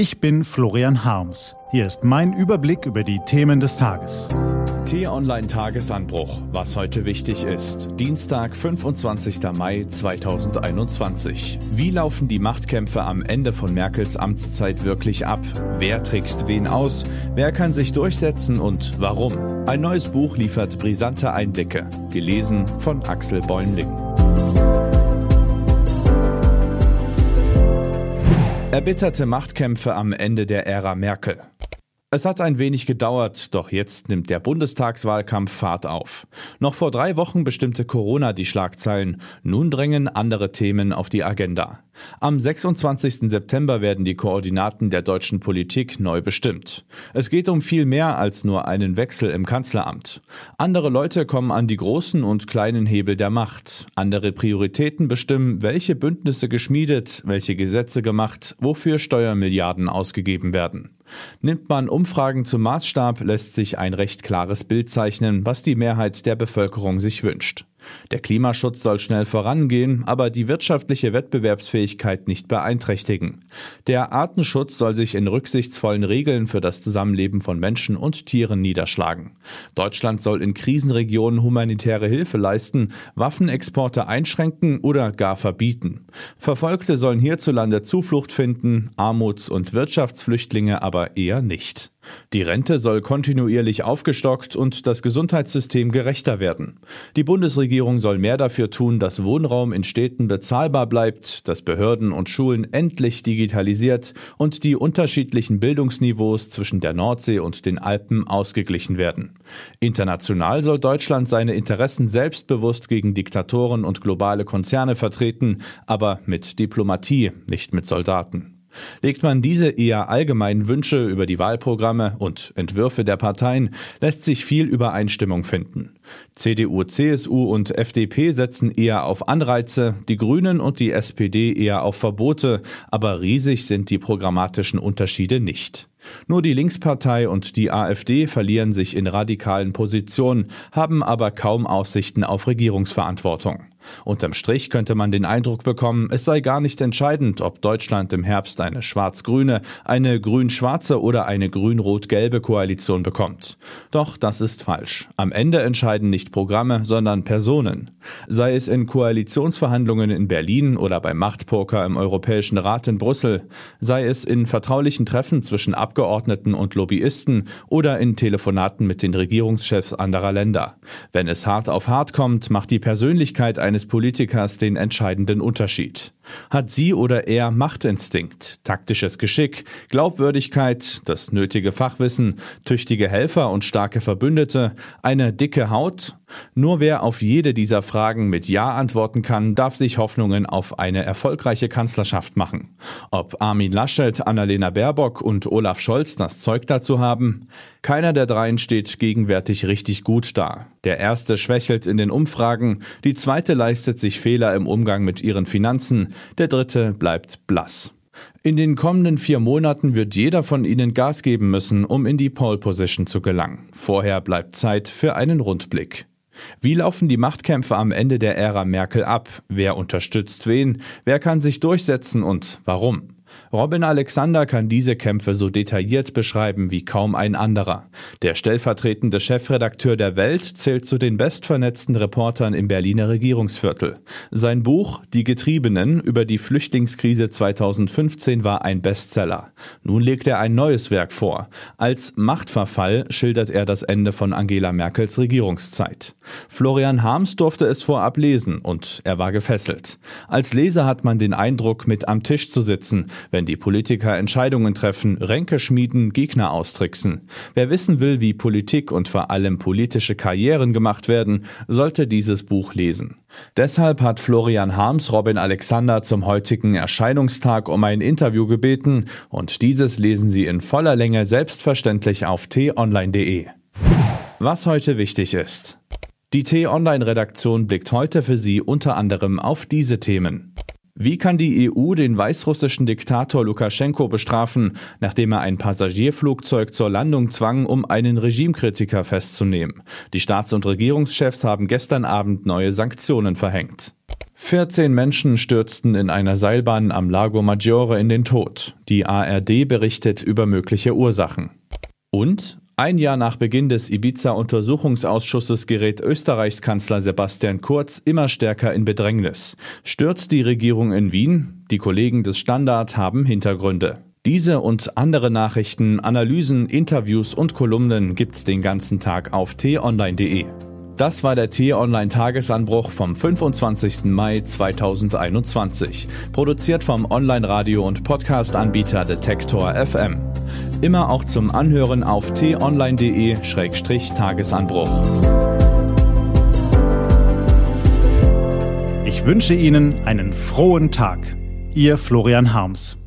Ich bin Florian Harms. Hier ist mein Überblick über die Themen des Tages. T-Online Tagesanbruch, was heute wichtig ist. Dienstag, 25. Mai 2021. Wie laufen die Machtkämpfe am Ende von Merkels Amtszeit wirklich ab? Wer trickst wen aus? Wer kann sich durchsetzen und warum? Ein neues Buch liefert brisante Einblicke. Gelesen von Axel Bäumling. Erbitterte Machtkämpfe am Ende der Ära Merkel. Es hat ein wenig gedauert, doch jetzt nimmt der Bundestagswahlkampf Fahrt auf. Noch vor drei Wochen bestimmte Corona die Schlagzeilen, nun drängen andere Themen auf die Agenda. Am 26. September werden die Koordinaten der deutschen Politik neu bestimmt. Es geht um viel mehr als nur einen Wechsel im Kanzleramt. Andere Leute kommen an die großen und kleinen Hebel der Macht. Andere Prioritäten bestimmen, welche Bündnisse geschmiedet, welche Gesetze gemacht, wofür Steuermilliarden ausgegeben werden. Nimmt man Umfragen zum Maßstab, lässt sich ein recht klares Bild zeichnen, was die Mehrheit der Bevölkerung sich wünscht. Der Klimaschutz soll schnell vorangehen, aber die wirtschaftliche Wettbewerbsfähigkeit nicht beeinträchtigen. Der Artenschutz soll sich in rücksichtsvollen Regeln für das Zusammenleben von Menschen und Tieren niederschlagen. Deutschland soll in Krisenregionen humanitäre Hilfe leisten, Waffenexporte einschränken oder gar verbieten. Verfolgte sollen hierzulande Zuflucht finden, Armuts- und Wirtschaftsflüchtlinge aber eher nicht. Die Rente soll kontinuierlich aufgestockt und das Gesundheitssystem gerechter werden. Die Bundesregierung soll mehr dafür tun, dass Wohnraum in Städten bezahlbar bleibt, dass Behörden und Schulen endlich digitalisiert und die unterschiedlichen Bildungsniveaus zwischen der Nordsee und den Alpen ausgeglichen werden. International soll Deutschland seine Interessen selbstbewusst gegen Diktatoren und globale Konzerne vertreten, aber mit Diplomatie, nicht mit Soldaten. Legt man diese eher allgemeinen Wünsche über die Wahlprogramme und Entwürfe der Parteien, lässt sich viel Übereinstimmung finden. CDU, CSU und FDP setzen eher auf Anreize, die Grünen und die SPD eher auf Verbote, aber riesig sind die programmatischen Unterschiede nicht. Nur die Linkspartei und die AfD verlieren sich in radikalen Positionen, haben aber kaum Aussichten auf Regierungsverantwortung. Unterm Strich könnte man den Eindruck bekommen, es sei gar nicht entscheidend, ob Deutschland im Herbst eine schwarz-grüne, eine grün-schwarze oder eine grün-rot-gelbe Koalition bekommt. Doch das ist falsch. Am Ende entscheiden nicht Programme, sondern Personen. Sei es in Koalitionsverhandlungen in Berlin oder beim Machtpoker im Europäischen Rat in Brüssel, sei es in vertraulichen Treffen zwischen Abgeordneten und Lobbyisten oder in Telefonaten mit den Regierungschefs anderer Länder. Wenn es hart auf hart kommt, macht die Persönlichkeit eines Politikers den entscheidenden Unterschied. Hat sie oder er Machtinstinkt, taktisches Geschick, Glaubwürdigkeit, das nötige Fachwissen, tüchtige Helfer und starke Verbündete, eine dicke Haut? Nur wer auf jede dieser Fragen mit Ja antworten kann, darf sich Hoffnungen auf eine erfolgreiche Kanzlerschaft machen. Ob Armin Laschet, Annalena Baerbock und Olaf Scholz das Zeug dazu haben? Keiner der dreien steht gegenwärtig richtig gut da. Der erste schwächelt in den Umfragen, die zweite leistet sich Fehler im Umgang mit ihren Finanzen, der dritte bleibt blass. In den kommenden vier Monaten wird jeder von ihnen Gas geben müssen, um in die Pole Position zu gelangen. Vorher bleibt Zeit für einen Rundblick. Wie laufen die Machtkämpfe am Ende der Ära Merkel ab? Wer unterstützt wen? Wer kann sich durchsetzen und warum? Robin Alexander kann diese Kämpfe so detailliert beschreiben wie kaum ein anderer. Der stellvertretende Chefredakteur der Welt zählt zu den bestvernetzten Reportern im Berliner Regierungsviertel. Sein Buch Die Getriebenen über die Flüchtlingskrise 2015 war ein Bestseller. Nun legt er ein neues Werk vor. Als Machtverfall schildert er das Ende von Angela Merkels Regierungszeit. Florian Harms durfte es vorab lesen und er war gefesselt. Als Leser hat man den Eindruck, mit am Tisch zu sitzen, wenn die Politiker Entscheidungen treffen, Ränke schmieden, Gegner austricksen. Wer wissen will, wie Politik und vor allem politische Karrieren gemacht werden, sollte dieses Buch lesen. Deshalb hat Florian Harms Robin Alexander zum heutigen Erscheinungstag um ein Interview gebeten und dieses lesen Sie in voller Länge selbstverständlich auf t-online.de. Was heute wichtig ist. Die T-Online-Redaktion blickt heute für Sie unter anderem auf diese Themen. Wie kann die EU den weißrussischen Diktator Lukaschenko bestrafen, nachdem er ein Passagierflugzeug zur Landung zwang, um einen Regimekritiker festzunehmen? Die Staats- und Regierungschefs haben gestern Abend neue Sanktionen verhängt. 14 Menschen stürzten in einer Seilbahn am Lago Maggiore in den Tod. Die ARD berichtet über mögliche Ursachen. Und ein Jahr nach Beginn des Ibiza-Untersuchungsausschusses gerät Österreichs Kanzler Sebastian Kurz immer stärker in Bedrängnis. Stürzt die Regierung in Wien? Die Kollegen des Standard haben Hintergründe. Diese und andere Nachrichten, Analysen, Interviews und Kolumnen gibt's den ganzen Tag auf t-online.de. Das war der T-Online-Tagesanbruch vom 25. Mai 2021. Produziert vom Online-Radio- und Podcast-Anbieter Detektor FM. Immer auch zum Anhören auf t-online.de-tagesanbruch. Ich wünsche Ihnen einen frohen Tag. Ihr Florian Harms.